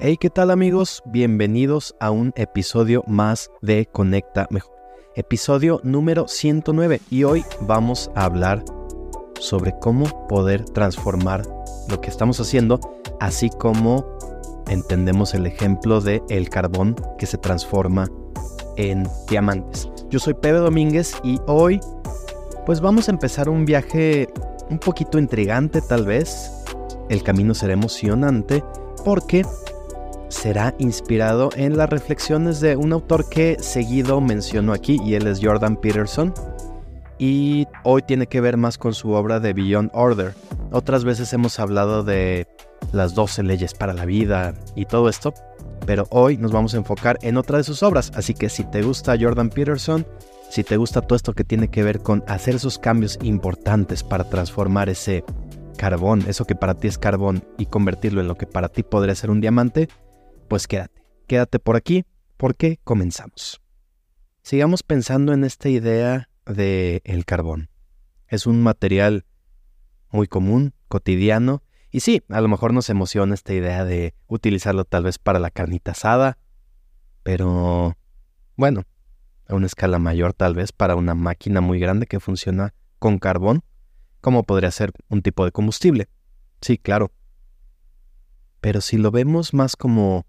Hey, ¿qué tal amigos? Bienvenidos a un episodio más de Conecta Mejor. Episodio número 109 y hoy vamos a hablar sobre cómo poder transformar lo que estamos haciendo, así como entendemos el ejemplo de el carbón que se transforma en diamantes. Yo soy Pepe Domínguez y hoy pues vamos a empezar un viaje un poquito intrigante tal vez. El camino será emocionante porque será inspirado en las reflexiones de un autor que seguido menciono aquí y él es Jordan Peterson y hoy tiene que ver más con su obra de Beyond Order. Otras veces hemos hablado de las 12 leyes para la vida y todo esto, pero hoy nos vamos a enfocar en otra de sus obras, así que si te gusta Jordan Peterson, si te gusta todo esto que tiene que ver con hacer esos cambios importantes para transformar ese carbón, eso que para ti es carbón, y convertirlo en lo que para ti podría ser un diamante, pues quédate, quédate por aquí porque comenzamos. Sigamos pensando en esta idea de el carbón. Es un material muy común, cotidiano, y sí, a lo mejor nos emociona esta idea de utilizarlo tal vez para la carnita asada, pero bueno, a una escala mayor tal vez para una máquina muy grande que funciona con carbón, como podría ser un tipo de combustible. Sí, claro. Pero si lo vemos más como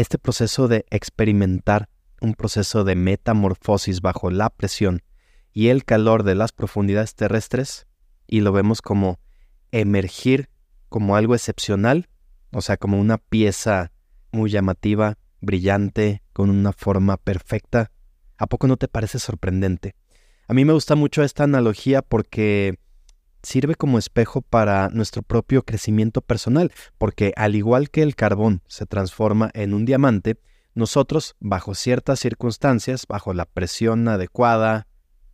este proceso de experimentar un proceso de metamorfosis bajo la presión y el calor de las profundidades terrestres, y lo vemos como emergir como algo excepcional, o sea, como una pieza muy llamativa, brillante, con una forma perfecta, ¿a poco no te parece sorprendente? A mí me gusta mucho esta analogía porque sirve como espejo para nuestro propio crecimiento personal, porque al igual que el carbón se transforma en un diamante, nosotros, bajo ciertas circunstancias, bajo la presión adecuada,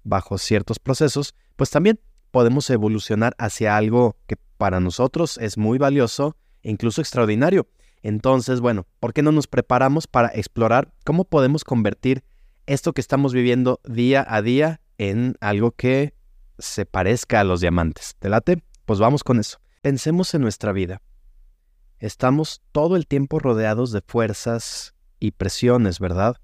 bajo ciertos procesos, pues también podemos evolucionar hacia algo que para nosotros es muy valioso e incluso extraordinario. Entonces, bueno, ¿por qué no nos preparamos para explorar cómo podemos convertir esto que estamos viviendo día a día en algo que se parezca a los diamantes. ¿Te late? Pues vamos con eso. Pensemos en nuestra vida. Estamos todo el tiempo rodeados de fuerzas y presiones, ¿verdad?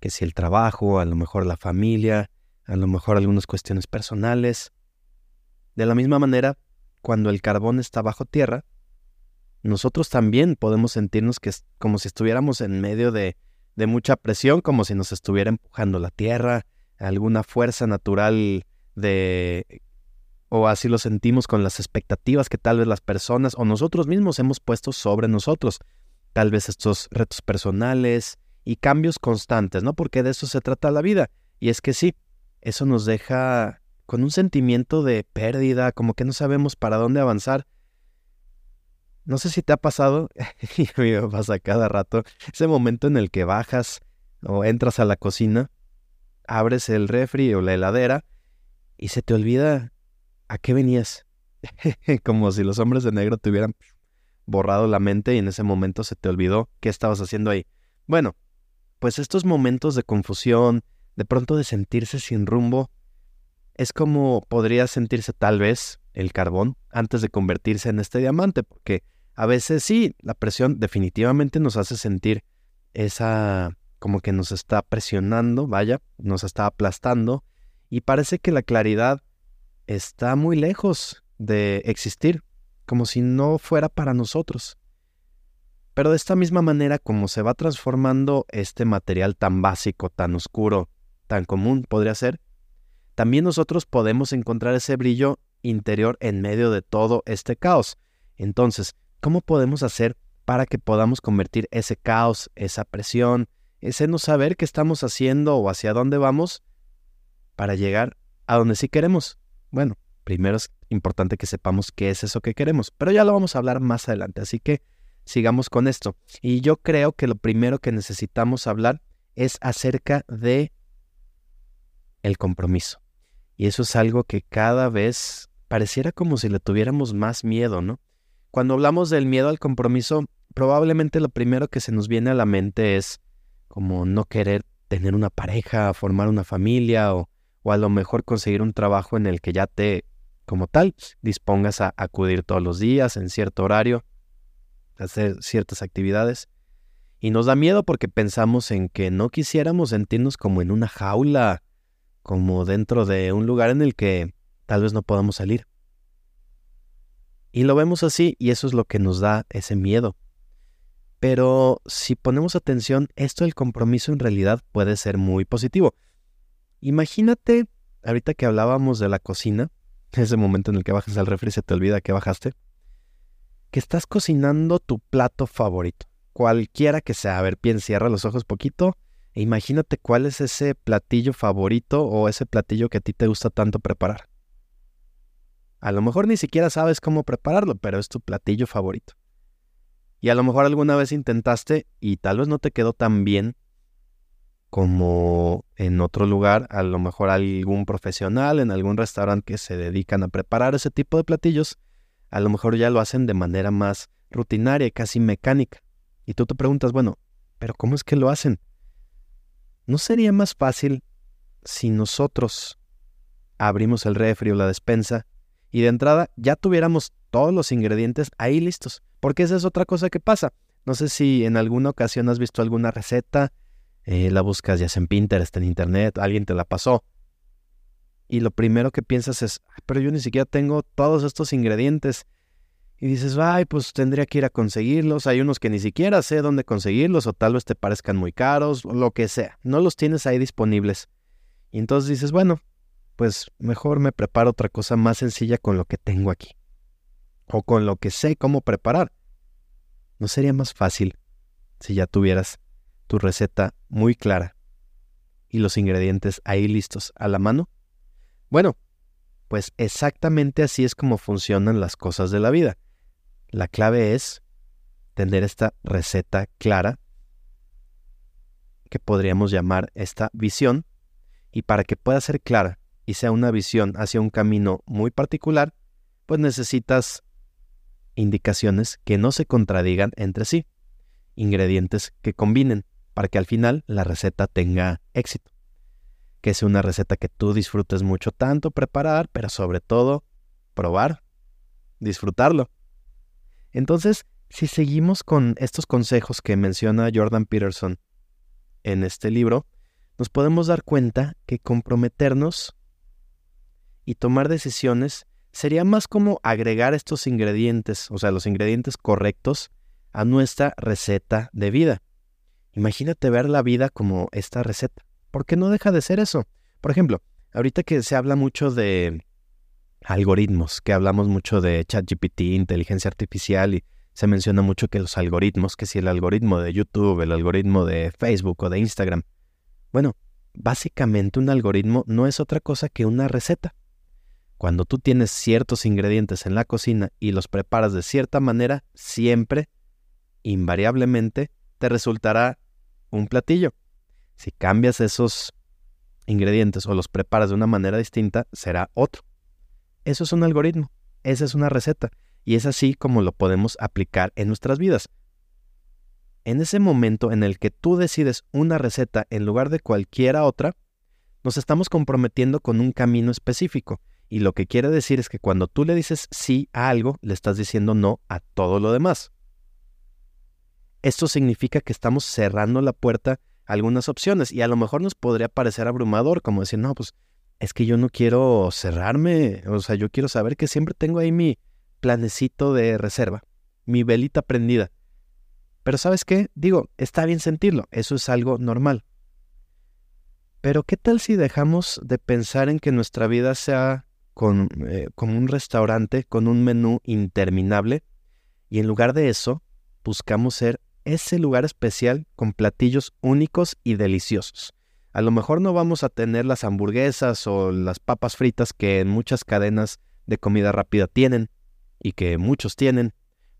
Que si el trabajo, a lo mejor la familia, a lo mejor algunas cuestiones personales. De la misma manera, cuando el carbón está bajo tierra, nosotros también podemos sentirnos que es como si estuviéramos en medio de, de mucha presión, como si nos estuviera empujando la tierra, alguna fuerza natural de o así lo sentimos con las expectativas que tal vez las personas o nosotros mismos hemos puesto sobre nosotros. Tal vez estos retos personales y cambios constantes, ¿no? Porque de eso se trata la vida. Y es que sí, eso nos deja con un sentimiento de pérdida, como que no sabemos para dónde avanzar. No sé si te ha pasado, y me pasa cada rato, ese momento en el que bajas o entras a la cocina, abres el refri o la heladera y se te olvida a qué venías. Como si los hombres de negro te hubieran borrado la mente y en ese momento se te olvidó qué estabas haciendo ahí. Bueno, pues estos momentos de confusión, de pronto de sentirse sin rumbo, es como podría sentirse tal vez el carbón antes de convertirse en este diamante, porque a veces sí, la presión definitivamente nos hace sentir esa como que nos está presionando, vaya, nos está aplastando, y parece que la claridad está muy lejos de existir, como si no fuera para nosotros. Pero de esta misma manera, como se va transformando este material tan básico, tan oscuro, tan común podría ser, también nosotros podemos encontrar ese brillo interior en medio de todo este caos. Entonces, ¿cómo podemos hacer para que podamos convertir ese caos, esa presión, ese no saber qué estamos haciendo o hacia dónde vamos, para llegar a donde sí queremos? Bueno, primero es importante que sepamos qué es eso que queremos, pero ya lo vamos a hablar más adelante, así que sigamos con esto. Y yo creo que lo primero que necesitamos hablar es acerca de el compromiso. Y eso es algo que cada vez pareciera como si le tuviéramos más miedo, ¿no? Cuando hablamos del miedo al compromiso, probablemente lo primero que se nos viene a la mente es como no querer tener una pareja, formar una familia o o a lo mejor conseguir un trabajo en el que ya te, como tal, dispongas a acudir todos los días en cierto horario, hacer ciertas actividades. Y nos da miedo porque pensamos en que no quisiéramos sentirnos como en una jaula, como dentro de un lugar en el que tal vez no podamos salir. Y lo vemos así y eso es lo que nos da ese miedo. Pero si ponemos atención, esto del compromiso en realidad puede ser muy positivo. Imagínate, ahorita que hablábamos de la cocina, ese momento en el que bajas al refri se te olvida que bajaste, que estás cocinando tu plato favorito, cualquiera que sea. A ver, piensa, cierra los ojos poquito e imagínate cuál es ese platillo favorito o ese platillo que a ti te gusta tanto preparar. A lo mejor ni siquiera sabes cómo prepararlo, pero es tu platillo favorito. Y a lo mejor alguna vez intentaste y tal vez no te quedó tan bien como en otro lugar, a lo mejor algún profesional en algún restaurante que se dedican a preparar ese tipo de platillos, a lo mejor ya lo hacen de manera más rutinaria y casi mecánica. Y tú te preguntas, bueno, pero ¿cómo es que lo hacen? ¿No sería más fácil si nosotros abrimos el refri o la despensa y de entrada ya tuviéramos todos los ingredientes ahí listos? Porque esa es otra cosa que pasa. No sé si en alguna ocasión has visto alguna receta eh, la buscas ya sea en Pinterest, en Internet, alguien te la pasó. Y lo primero que piensas es, pero yo ni siquiera tengo todos estos ingredientes. Y dices, ay, pues tendría que ir a conseguirlos. Hay unos que ni siquiera sé dónde conseguirlos o tal vez te parezcan muy caros lo que sea. No los tienes ahí disponibles. Y entonces dices, bueno, pues mejor me preparo otra cosa más sencilla con lo que tengo aquí. O con lo que sé cómo preparar. ¿No sería más fácil si ya tuvieras tu receta muy clara y los ingredientes ahí listos a la mano? Bueno, pues exactamente así es como funcionan las cosas de la vida. La clave es tener esta receta clara que podríamos llamar esta visión y para que pueda ser clara y sea una visión hacia un camino muy particular, pues necesitas indicaciones que no se contradigan entre sí, ingredientes que combinen para que al final la receta tenga éxito. Que sea una receta que tú disfrutes mucho tanto preparar, pero sobre todo probar, disfrutarlo. Entonces, si seguimos con estos consejos que menciona Jordan Peterson en este libro, nos podemos dar cuenta que comprometernos y tomar decisiones sería más como agregar estos ingredientes, o sea, los ingredientes correctos a nuestra receta de vida. Imagínate ver la vida como esta receta. ¿Por qué no deja de ser eso? Por ejemplo, ahorita que se habla mucho de algoritmos, que hablamos mucho de ChatGPT, inteligencia artificial, y se menciona mucho que los algoritmos, que si el algoritmo de YouTube, el algoritmo de Facebook o de Instagram. Bueno, básicamente un algoritmo no es otra cosa que una receta. Cuando tú tienes ciertos ingredientes en la cocina y los preparas de cierta manera, siempre, invariablemente, te resultará un platillo. Si cambias esos ingredientes o los preparas de una manera distinta, será otro. Eso es un algoritmo, esa es una receta, y es así como lo podemos aplicar en nuestras vidas. En ese momento en el que tú decides una receta en lugar de cualquiera otra, nos estamos comprometiendo con un camino específico, y lo que quiere decir es que cuando tú le dices sí a algo, le estás diciendo no a todo lo demás. Esto significa que estamos cerrando la puerta a algunas opciones y a lo mejor nos podría parecer abrumador, como decir, no, pues es que yo no quiero cerrarme, o sea, yo quiero saber que siempre tengo ahí mi planecito de reserva, mi velita prendida. Pero sabes qué, digo, está bien sentirlo, eso es algo normal. Pero ¿qué tal si dejamos de pensar en que nuestra vida sea con, eh, como un restaurante con un menú interminable y en lugar de eso buscamos ser ese lugar especial con platillos únicos y deliciosos. A lo mejor no vamos a tener las hamburguesas o las papas fritas que en muchas cadenas de comida rápida tienen y que muchos tienen,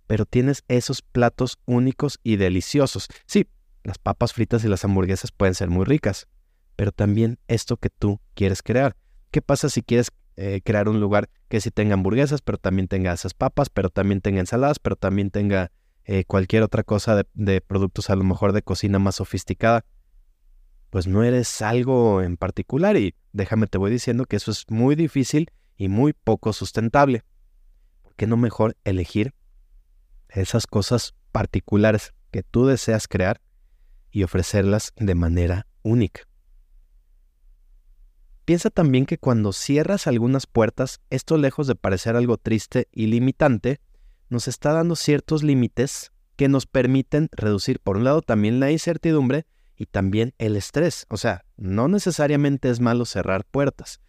pero tienes esos platos únicos y deliciosos. Sí, las papas fritas y las hamburguesas pueden ser muy ricas, pero también esto que tú quieres crear. ¿Qué pasa si quieres eh, crear un lugar que sí tenga hamburguesas, pero también tenga esas papas, pero también tenga ensaladas, pero también tenga eh, cualquier otra cosa de, productos a lo mejor de cocina más sofisticada, pues no eres algo en particular y déjame te voy diciendo que eso es muy difícil y muy poco sustentable. ¿Por qué no mejor elegir esas cosas particulares que tú deseas crear y ofrecerlas de manera única. Piensa también que cuando cierras algunas puertas, esto lejos de parecer algo triste y limitante, nos está dando ciertos límites que nos permiten reducir, por un lado, también la incertidumbre y también el estrés. O sea, no necesariamente es malo cerrar puertas.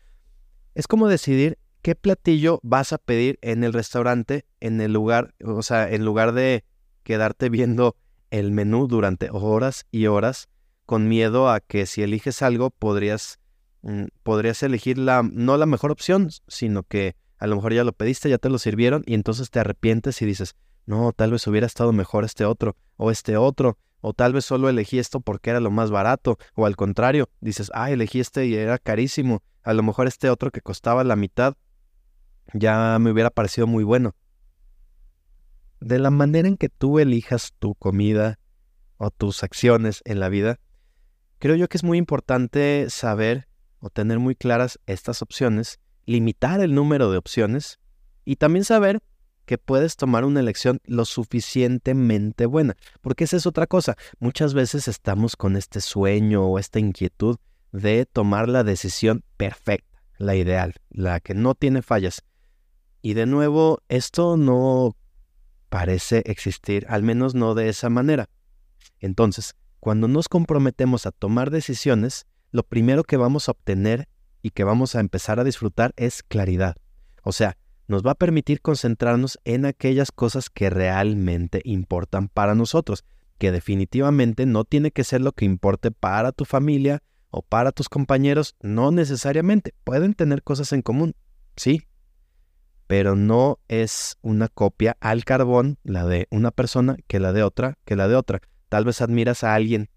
Es como decidir qué platillo vas a pedir en el restaurante en el lugar, o sea, en lugar de quedarte viendo el menú durante horas y horas con miedo a que si eliges algo podrías Mm, podrías elegir la, no la mejor opción, sino que a lo mejor ya lo pediste, ya te lo sirvieron y entonces te arrepientes y dices, no, tal vez hubiera estado mejor este otro o este otro, o tal vez solo elegí esto porque era lo más barato, o al contrario, dices, ah, elegí este y era carísimo, a lo mejor este otro que costaba la mitad ya me hubiera parecido muy bueno. De la manera en que tú elijas tu comida o tus acciones en la vida, creo yo que es muy importante saber o tener muy claras estas opciones, limitar el número de opciones y también saber que puedes tomar una elección lo suficientemente buena. Porque esa es otra cosa. Muchas veces estamos con este sueño o esta inquietud de tomar la decisión perfecta, la ideal, la que no tiene fallas. Y de nuevo, esto no parece existir, al menos no de esa manera. Entonces, cuando nos comprometemos a tomar decisiones, lo primero que vamos a obtener y que vamos a empezar a disfrutar es claridad. O sea, nos va a permitir concentrarnos en aquellas cosas que realmente importan para nosotros, que definitivamente no tiene que ser lo que importe para tu familia o para tus compañeros, no necesariamente, pueden tener cosas en común, sí, pero no es una copia al carbón la de una persona que la de otra, que la de otra. Tal vez admiras a alguien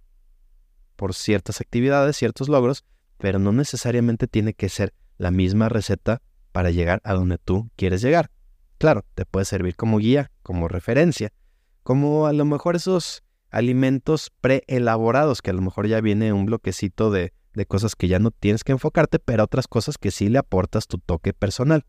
por ciertas actividades, ciertos logros, pero no necesariamente tiene que ser la misma receta para llegar a donde tú quieres llegar. Claro, te puede servir como guía, como referencia, como a lo mejor esos alimentos preelaborados, que a lo mejor ya viene un bloquecito de, de cosas que ya no tienes que enfocarte, pero otras cosas que sí le aportas tu toque personal.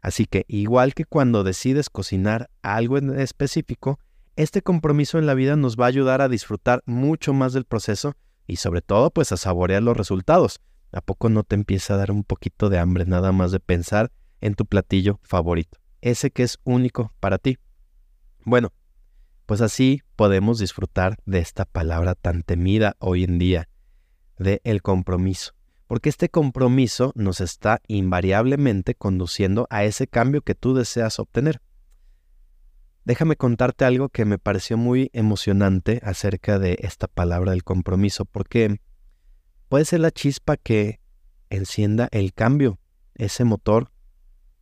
Así que igual que cuando decides cocinar algo en específico, este compromiso en la vida nos va a ayudar a disfrutar mucho más del proceso y sobre todo pues a saborear los resultados. ¿A poco no te empieza a dar un poquito de hambre nada más de pensar en tu platillo favorito? Ese que es único para ti. Bueno, pues así podemos disfrutar de esta palabra tan temida hoy en día, de el compromiso. Porque este compromiso nos está invariablemente conduciendo a ese cambio que tú deseas obtener. Déjame contarte algo que me pareció muy emocionante acerca de esta palabra del compromiso, porque puede ser la chispa que encienda el cambio, ese motor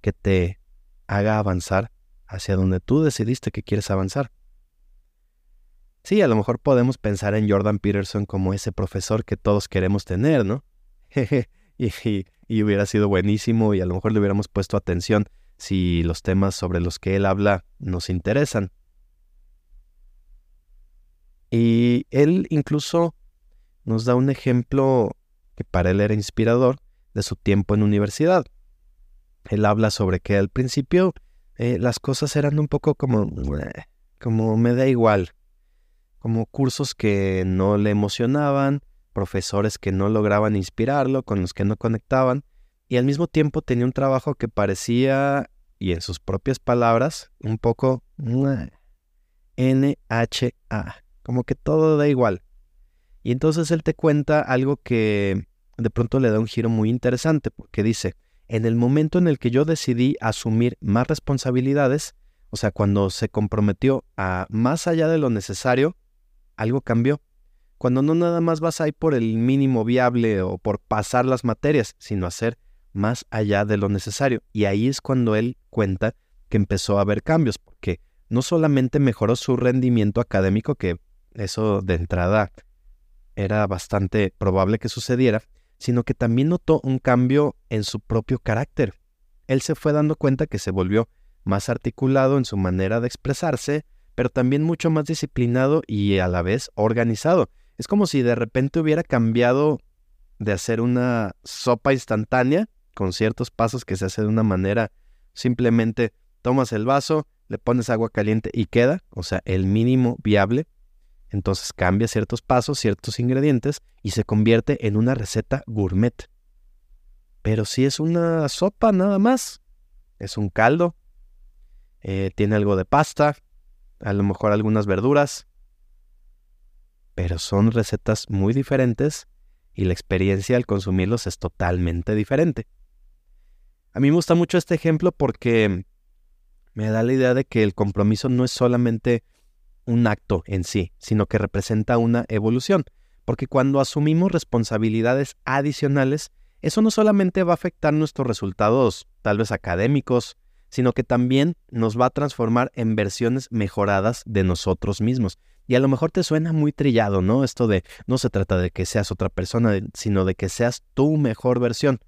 que te haga avanzar hacia donde tú decidiste que quieres avanzar. Sí, a lo mejor podemos pensar en Jordan Peterson como ese profesor que todos queremos tener, ¿no? y, y hubiera sido buenísimo y a lo mejor le hubiéramos puesto atención si los temas sobre los que él habla nos interesan. Y él incluso nos da un ejemplo que para él era inspirador de su tiempo en universidad. Él habla sobre que al principio eh, las cosas eran un poco como, como me da igual, como cursos que no le emocionaban, profesores que no lograban inspirarlo, con los que no conectaban, y al mismo tiempo tenía un trabajo que parecía y en sus propias palabras, un poco NHA, como que todo da igual. Y entonces él te cuenta algo que de pronto le da un giro muy interesante, porque dice, en el momento en el que yo decidí asumir más responsabilidades, o sea, cuando se comprometió a más allá de lo necesario, algo cambió. Cuando no nada más vas ahí por el mínimo viable o por pasar las materias, sino hacer más allá de lo necesario. Y ahí es cuando él cuenta que empezó a haber cambios, porque no solamente mejoró su rendimiento académico, que eso de entrada era bastante probable que sucediera, sino que también notó un cambio en su propio carácter. Él se fue dando cuenta que se volvió más articulado en su manera de expresarse, pero también mucho más disciplinado y a la vez organizado. Es como si de repente hubiera cambiado de hacer una sopa instantánea con ciertos pasos que se hace de una manera simplemente tomas el vaso, le pones agua caliente y queda, o sea, el mínimo viable. Entonces cambia ciertos pasos, ciertos ingredientes y se convierte en una receta gourmet. Pero si es una sopa nada más, es un caldo, eh, tiene algo de pasta, a lo mejor algunas verduras, pero son recetas muy diferentes y la experiencia al consumirlos es totalmente diferente. A mí me gusta mucho este ejemplo porque me da la idea de que el compromiso no es solamente un acto en sí, sino que representa una evolución, porque cuando asumimos responsabilidades adicionales, eso no solamente va a afectar nuestros resultados tal vez académicos, sino que también nos va a transformar en versiones mejoradas de nosotros mismos. Y a lo mejor te suena muy trillado, ¿no? Esto de no se trata de que seas otra persona, sino de que seas tu mejor versión.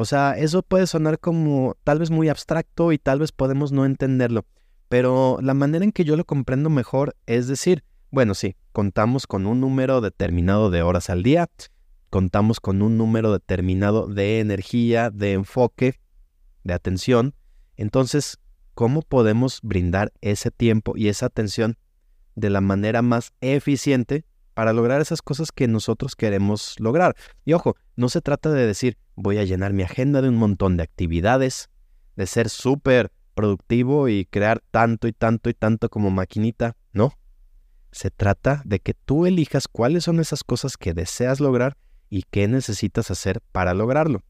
O sea, eso puede sonar como tal vez muy abstracto y tal vez podemos no entenderlo, pero la manera en que yo lo comprendo mejor es decir, bueno, sí, contamos con un número determinado de horas al día, contamos con un número determinado de energía, de enfoque, de atención. Entonces, ¿cómo podemos brindar ese tiempo y esa atención de la manera más eficiente para lograr esas cosas que nosotros queremos lograr? Y ojo, no se trata de decir, voy a llenar mi agenda de un montón de actividades, de ser súper productivo y crear tanto y tanto y tanto como maquinita. No. Se trata de que tú elijas cuáles son esas cosas que deseas lograr y qué necesitas hacer para lograrlo.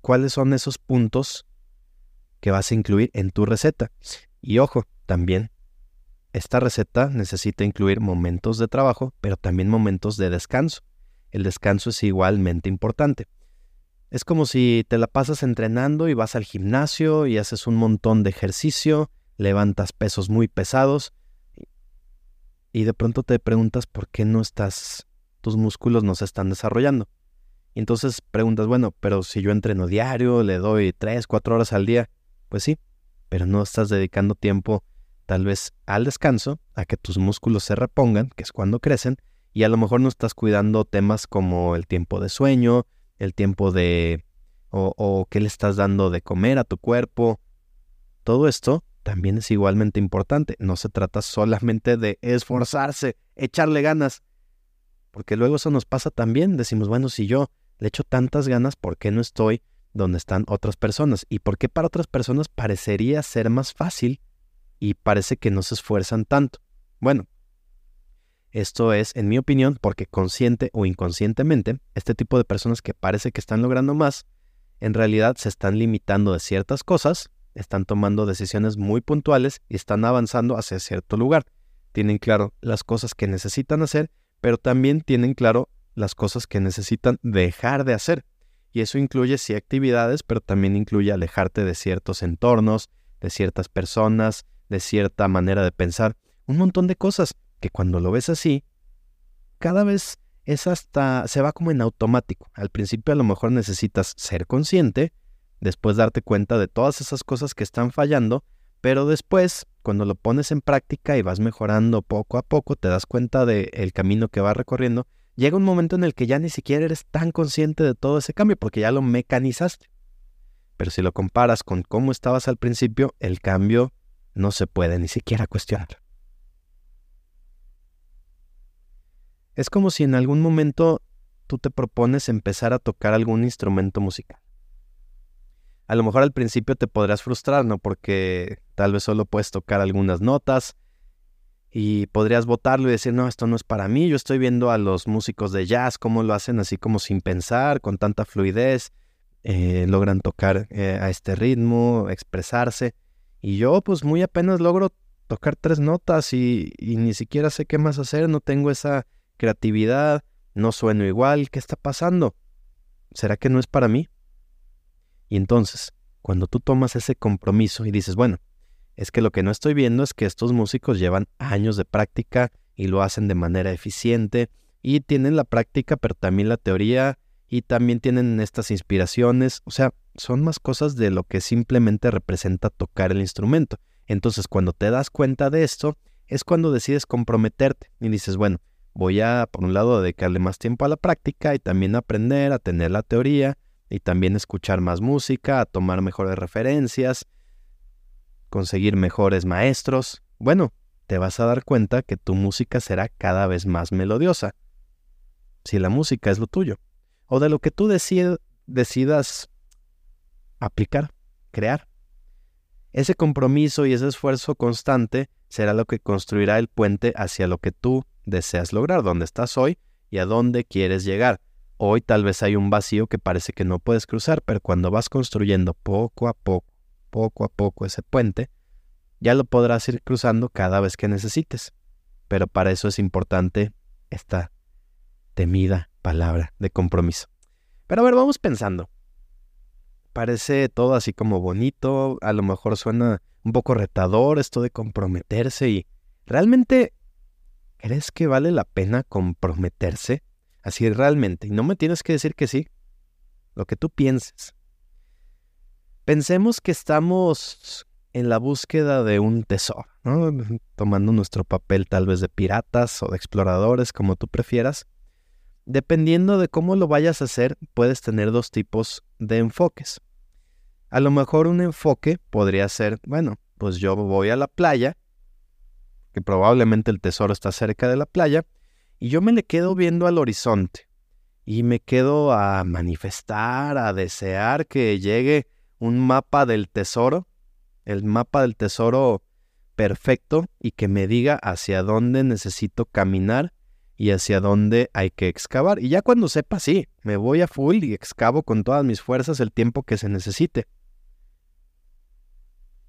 ¿Cuáles son esos puntos que vas a incluir en tu receta? Y ojo, también, esta receta necesita incluir momentos de trabajo, pero también momentos de descanso. El descanso es igualmente importante. Es como si te la pasas entrenando y vas al gimnasio y haces un montón de ejercicio, levantas pesos muy pesados y de pronto te preguntas por qué no estás, tus músculos no se están desarrollando. Y entonces preguntas, bueno, pero si yo entreno diario, le doy 3, 4 horas al día, pues sí, pero no estás dedicando tiempo tal vez al descanso, a que tus músculos se repongan, que es cuando crecen, y a lo mejor no estás cuidando temas como el tiempo de sueño, el tiempo de o, qué le estás dando de comer a tu cuerpo. Todo esto también es igualmente importante. No se trata solamente de esforzarse, echarle ganas. Porque luego eso nos pasa también. Decimos, bueno, si yo le echo tantas ganas, ¿por qué no estoy donde están otras personas? ¿Y por qué para otras personas parecería ser más fácil y parece que no se esfuerzan tanto? Bueno, esto es, en mi opinión, porque consciente o inconscientemente, este tipo de personas que parece que están logrando más, en realidad se están limitando de ciertas cosas, están tomando decisiones muy puntuales y están avanzando hacia cierto lugar. Tienen claro las cosas que necesitan hacer, pero también tienen claro las cosas que necesitan dejar de hacer. Y eso incluye sí actividades, pero también incluye alejarte de ciertos entornos, de ciertas personas, de cierta manera de pensar, un montón de cosas que cuando lo ves así, cada vez es hasta, se va como en automático. Al principio a lo mejor necesitas ser consciente, después darte cuenta de todas esas cosas que están fallando, pero después, cuando lo pones en práctica y vas mejorando poco a poco, te das cuenta del camino que vas recorriendo, llega un momento en el que ya ni siquiera eres tan consciente de todo ese cambio porque ya lo mecanizaste. Pero si lo comparas con cómo estabas al principio, el cambio no se puede ni siquiera cuestionar. Es como si en algún momento tú te propones empezar a tocar algún instrumento musical. A lo mejor al principio te podrás frustrar, ¿no? Porque tal vez solo puedes tocar algunas notas y podrías votarlo y decir, no, esto no es para mí. Yo estoy viendo a los músicos de jazz, cómo lo hacen así como sin pensar, con tanta fluidez, eh, logran tocar eh, a este ritmo, expresarse. Y yo pues muy apenas logro tocar tres notas y ni siquiera sé qué más hacer, no tengo esa creatividad, no sueno igual, ¿qué está pasando? ¿Será que no es para mí? Y entonces, cuando tú tomas ese compromiso y dices, bueno, es que lo que no estoy viendo es que estos músicos llevan años de práctica y lo hacen de manera eficiente y tienen la práctica, pero también la teoría y también tienen estas inspiraciones, o sea, son más cosas de lo que simplemente representa tocar el instrumento. Entonces, cuando te das cuenta de esto, es cuando decides comprometerte y dices, bueno, voy a, por un lado, dedicarle más tiempo a la práctica y también aprender a tener la teoría y también escuchar más música, a tomar mejores referencias, conseguir mejores maestros. Bueno, te vas a dar cuenta que tu música será cada vez más melodiosa. Si la música es lo tuyo. O de lo que tú decidas aplicar, crear. Ese compromiso y ese esfuerzo constante será lo que construirá el puente hacia lo que tú deseas lograr, donde estás hoy y a dónde quieres llegar. Hoy tal vez hay un vacío que parece que no puedes cruzar, pero cuando vas construyendo poco a poco, poco a poco ese puente, ya lo podrás ir cruzando cada vez que necesites. Pero para eso es importante esta temida palabra de compromiso. Pero a ver, vamos pensando. Parece todo así como bonito, a lo mejor suena un poco retador esto de comprometerse y realmente ¿crees que vale la pena comprometerse? Así realmente, y no me tienes que decir que sí, lo que tú pienses. Pensemos que estamos en la búsqueda de un tesoro, tomando nuestro papel tal vez de piratas o de exploradores, como tú prefieras. Dependiendo de cómo lo vayas a hacer, puedes tener dos tipos de enfoques. A lo mejor un enfoque podría ser, bueno, pues yo voy a la playa, que probablemente el tesoro está cerca de la playa, y yo me le quedo viendo al horizonte y me quedo a manifestar, a desear que llegue un mapa del tesoro, el mapa del tesoro perfecto y que me diga hacia dónde necesito caminar y hacia dónde hay que excavar. Y ya cuando sepa, sí, me voy a full y excavo con todas mis fuerzas el tiempo que se necesite.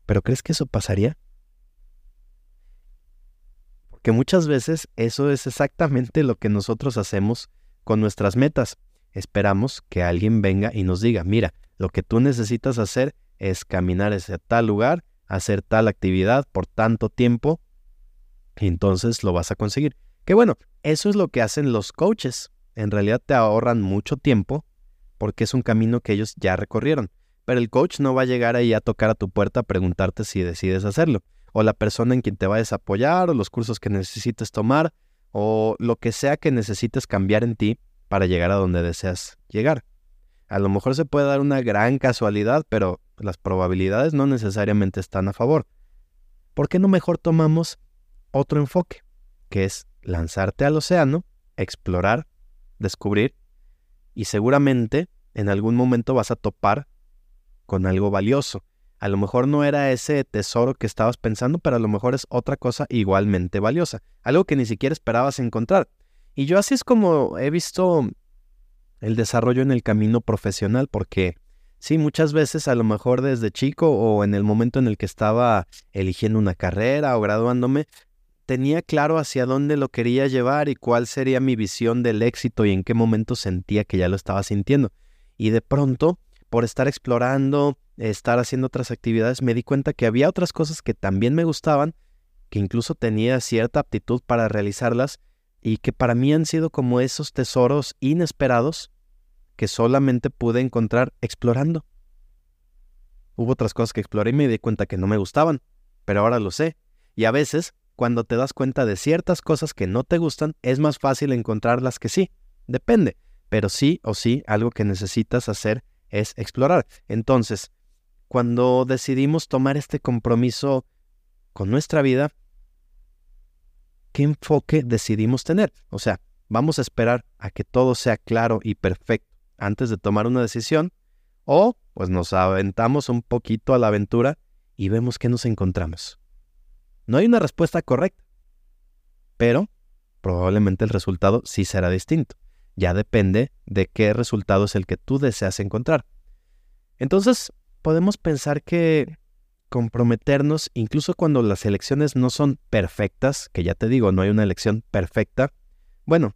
¿Pero crees que eso pasaría? Porque muchas veces eso es exactamente lo que nosotros hacemos con nuestras metas. Esperamos que alguien venga y nos diga, mira, lo que tú necesitas hacer es caminar hacia tal lugar, hacer tal actividad por tanto tiempo, y entonces lo vas a conseguir. Que bueno, eso es lo que hacen los coaches. En realidad te ahorran mucho tiempo porque es un camino que ellos ya recorrieron. Pero el coach no va a llegar ahí a tocar a tu puerta a preguntarte si decides hacerlo. O la persona en quien te vayas a apoyar, o los cursos que necesites tomar, o lo que sea que necesites cambiar en ti para llegar a donde deseas llegar. A lo mejor se puede dar una gran casualidad, pero las probabilidades no necesariamente están a favor. ¿Por qué no mejor tomamos otro enfoque, que es lanzarte al océano, explorar, descubrir, y seguramente en algún momento vas a topar con algo valioso. A lo mejor no era ese tesoro que estabas pensando, pero a lo mejor es otra cosa igualmente valiosa, algo que ni siquiera esperabas encontrar. Y yo así es como he visto el desarrollo en el camino profesional, porque sí, muchas veces a lo mejor desde chico o en el momento en el que estaba eligiendo una carrera o graduándome, tenía claro hacia dónde lo quería llevar y cuál sería mi visión del éxito y en qué momento sentía que ya lo estaba sintiendo. Y de pronto, por estar explorando, estar haciendo otras actividades, me di cuenta que había otras cosas que también me gustaban, que incluso tenía cierta aptitud para realizarlas y que para mí han sido como esos tesoros inesperados que solamente pude encontrar explorando. Hubo otras cosas que exploré y me di cuenta que no me gustaban, pero ahora lo sé. Y a veces cuando te das cuenta de ciertas cosas que no te gustan, es más fácil encontrar las que sí. Depende, pero sí o sí algo que necesitas hacer es explorar. Entonces, cuando decidimos tomar este compromiso con nuestra vida, ¿qué enfoque decidimos tener? O sea, vamos a esperar a que todo sea claro y perfecto antes de tomar una decisión, o pues nos aventamos un poquito a la aventura y vemos qué nos encontramos. No hay una respuesta correcta, pero probablemente el resultado sí será distinto. Ya depende de qué resultado es el que tú deseas encontrar. Entonces, podemos pensar que comprometernos, incluso cuando las elecciones no son perfectas, que ya te digo, no hay una elección perfecta, bueno,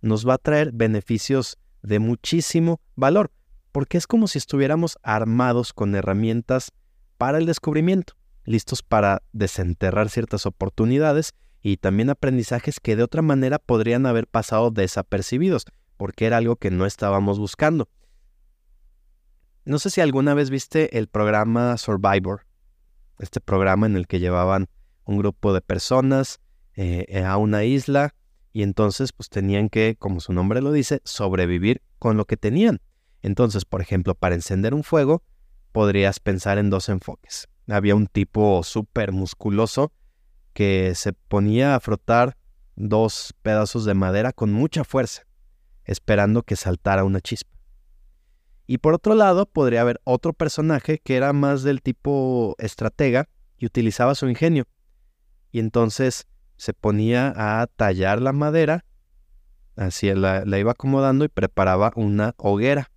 nos va a traer beneficios de muchísimo valor, porque es como si estuviéramos armados con herramientas para el descubrimiento listos para desenterrar ciertas oportunidades y también aprendizajes que de otra manera podrían haber pasado desapercibidos, porque era algo que no estábamos buscando. No sé si alguna vez viste el programa Survivor, este programa en el que llevaban un grupo de personas eh, a una isla y entonces pues tenían que, como su nombre lo dice, sobrevivir con lo que tenían. Entonces, por ejemplo, para encender un fuego, podrías pensar en dos enfoques había un tipo súper musculoso que se ponía a frotar dos pedazos de madera con mucha fuerza, esperando que saltara una chispa. Y por otro lado, podría haber otro personaje que era más del tipo estratega y utilizaba su ingenio. Y entonces se ponía a tallar la madera, así la, la iba acomodando y preparaba una hoguera.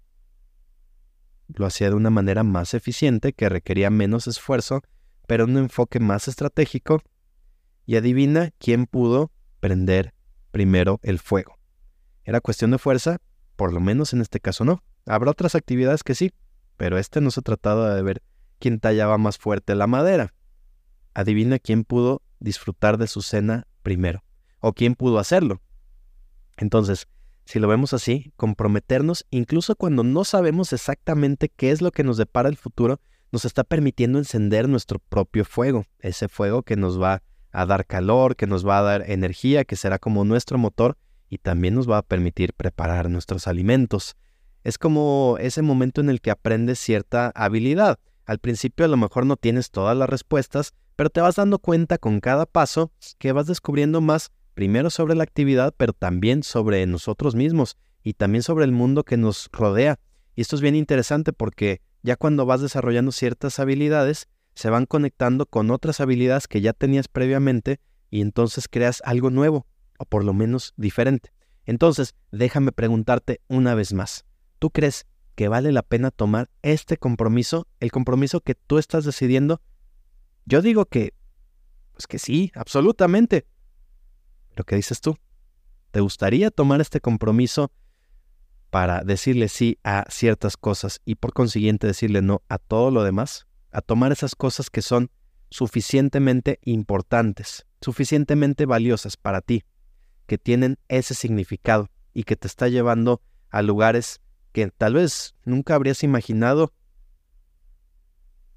Lo hacía de una manera más eficiente, que requería menos esfuerzo, pero un enfoque más estratégico. Y adivina quién pudo prender primero el fuego. ¿Era cuestión de fuerza? Por lo menos en este caso no. Habrá otras actividades que sí, pero este no se trataba de ver quién tallaba más fuerte la madera. Adivina quién pudo disfrutar de su cena primero, o quién pudo hacerlo. Entonces, si lo vemos así, comprometernos, incluso cuando no sabemos exactamente qué es lo que nos depara el futuro, nos está permitiendo encender nuestro propio fuego, ese fuego que nos va a dar calor, que nos va a dar energía, que será como nuestro motor y también nos va a permitir preparar nuestros alimentos. Es como ese momento en el que aprendes cierta habilidad. Al principio a lo mejor no tienes todas las respuestas, pero te vas dando cuenta con cada paso que vas descubriendo más, primero sobre la actividad, pero también sobre nosotros mismos y también sobre el mundo que nos rodea. Y esto es bien interesante porque ya cuando vas desarrollando ciertas habilidades, se van conectando con otras habilidades que ya tenías previamente y entonces creas algo nuevo, o por lo menos diferente. Entonces, déjame preguntarte una vez más, ¿tú crees que vale la pena tomar este compromiso, el compromiso que tú estás decidiendo? Yo digo que, pues que sí, absolutamente. Pero ¿qué dices tú? ¿Te gustaría tomar este compromiso para decirle sí a ciertas cosas y por consiguiente decirle no a todo lo demás? a tomar esas cosas que son suficientemente importantes, suficientemente valiosas para ti, que tienen ese significado y que te está llevando a lugares que tal vez nunca habrías imaginado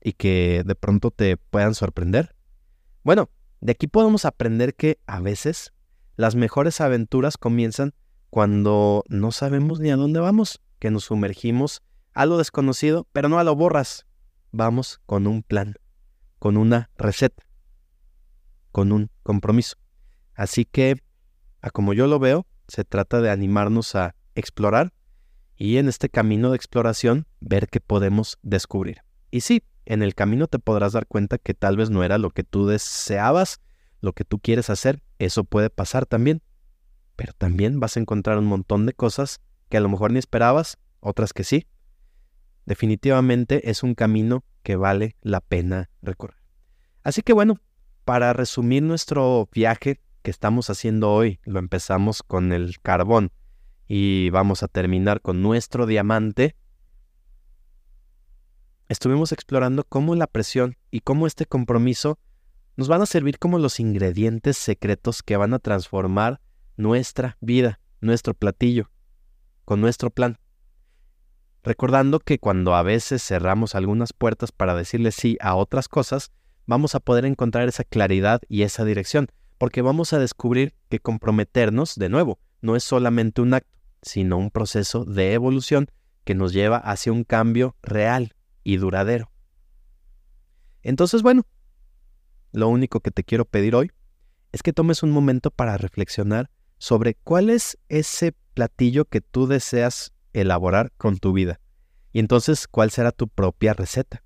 y que de pronto te puedan sorprender. Bueno, de aquí podemos aprender que a veces las mejores aventuras comienzan cuando no sabemos ni a dónde vamos, que nos sumergimos a lo desconocido, pero no a lo borras, vamos con un plan, con una receta, con un compromiso. Así que, a como yo lo veo, se trata de animarnos a explorar y en este camino de exploración ver qué podemos descubrir. Y sí, en el camino te podrás dar cuenta que tal vez no era lo que tú deseabas, lo que tú quieres hacer, eso puede pasar también. Pero también vas a encontrar un montón de cosas que a lo mejor ni esperabas, otras que sí, definitivamente es un camino que vale la pena recorrer. Así que bueno, para resumir nuestro viaje que estamos haciendo hoy, lo empezamos con el carbón y vamos a terminar con nuestro diamante. Estuvimos explorando cómo la presión y cómo este compromiso nos van a servir como los ingredientes secretos que van a transformar nuestra vida, nuestro platillo, con nuestro plan. Recordando que cuando a veces cerramos algunas puertas para decirle sí a otras cosas, vamos a poder encontrar esa claridad y esa dirección, porque vamos a descubrir que comprometernos, de nuevo, no es solamente un acto, sino un proceso de evolución que nos lleva hacia un cambio real y duradero. Entonces, bueno, lo único que te quiero pedir hoy es que tomes un momento para reflexionar sobre cuál es ese platillo que tú deseas elaborar con tu vida. Y entonces, ¿cuál será tu propia receta?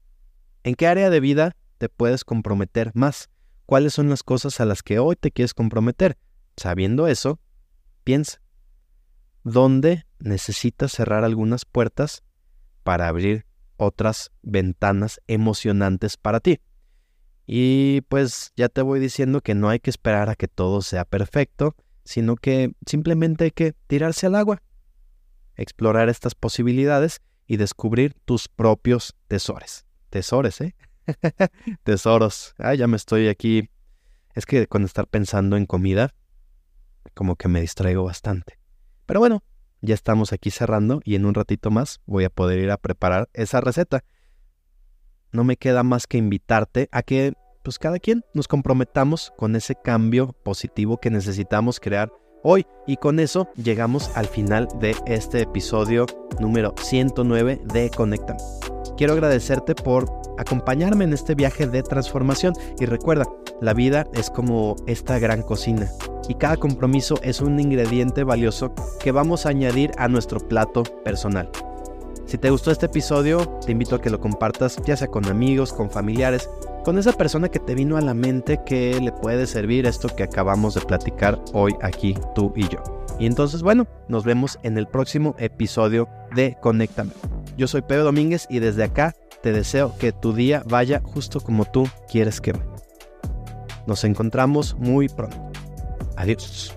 ¿En qué área de vida te puedes comprometer más? ¿Cuáles son las cosas a las que hoy te quieres comprometer? Sabiendo eso, piensa. ¿Dónde necesitas cerrar algunas puertas para abrir otras ventanas emocionantes para ti? Y pues ya te voy diciendo que no hay que esperar a que todo sea perfecto, sino que simplemente hay que tirarse al agua explorar estas posibilidades y descubrir tus propios tesores. Tesores, ¿eh? Tesoros. Ah, ya me estoy aquí. Es que con estar pensando en comida, como que me distraigo bastante. Pero bueno, ya estamos aquí cerrando y en un ratito más voy a poder ir a preparar esa receta. No me queda más que invitarte a que, pues cada quien nos comprometamos con ese cambio positivo que necesitamos crear hoy. Y con eso llegamos al final de este episodio número 109 de Conecta. Quiero agradecerte por acompañarme en este viaje de transformación. Y recuerda, la vida es como esta gran cocina y cada compromiso es un ingrediente valioso que vamos a añadir a nuestro plato personal. Si te gustó este episodio, te invito a que lo compartas ya sea con amigos, con familiares, con esa persona que te vino a la mente que le puede servir esto que acabamos de platicar hoy aquí tú y yo. Y entonces, bueno, nos vemos en el próximo episodio de Conéctame. Yo soy Pedro Domínguez y desde acá te deseo que tu día vaya justo como tú quieres que vaya. Nos encontramos muy pronto. Adiós.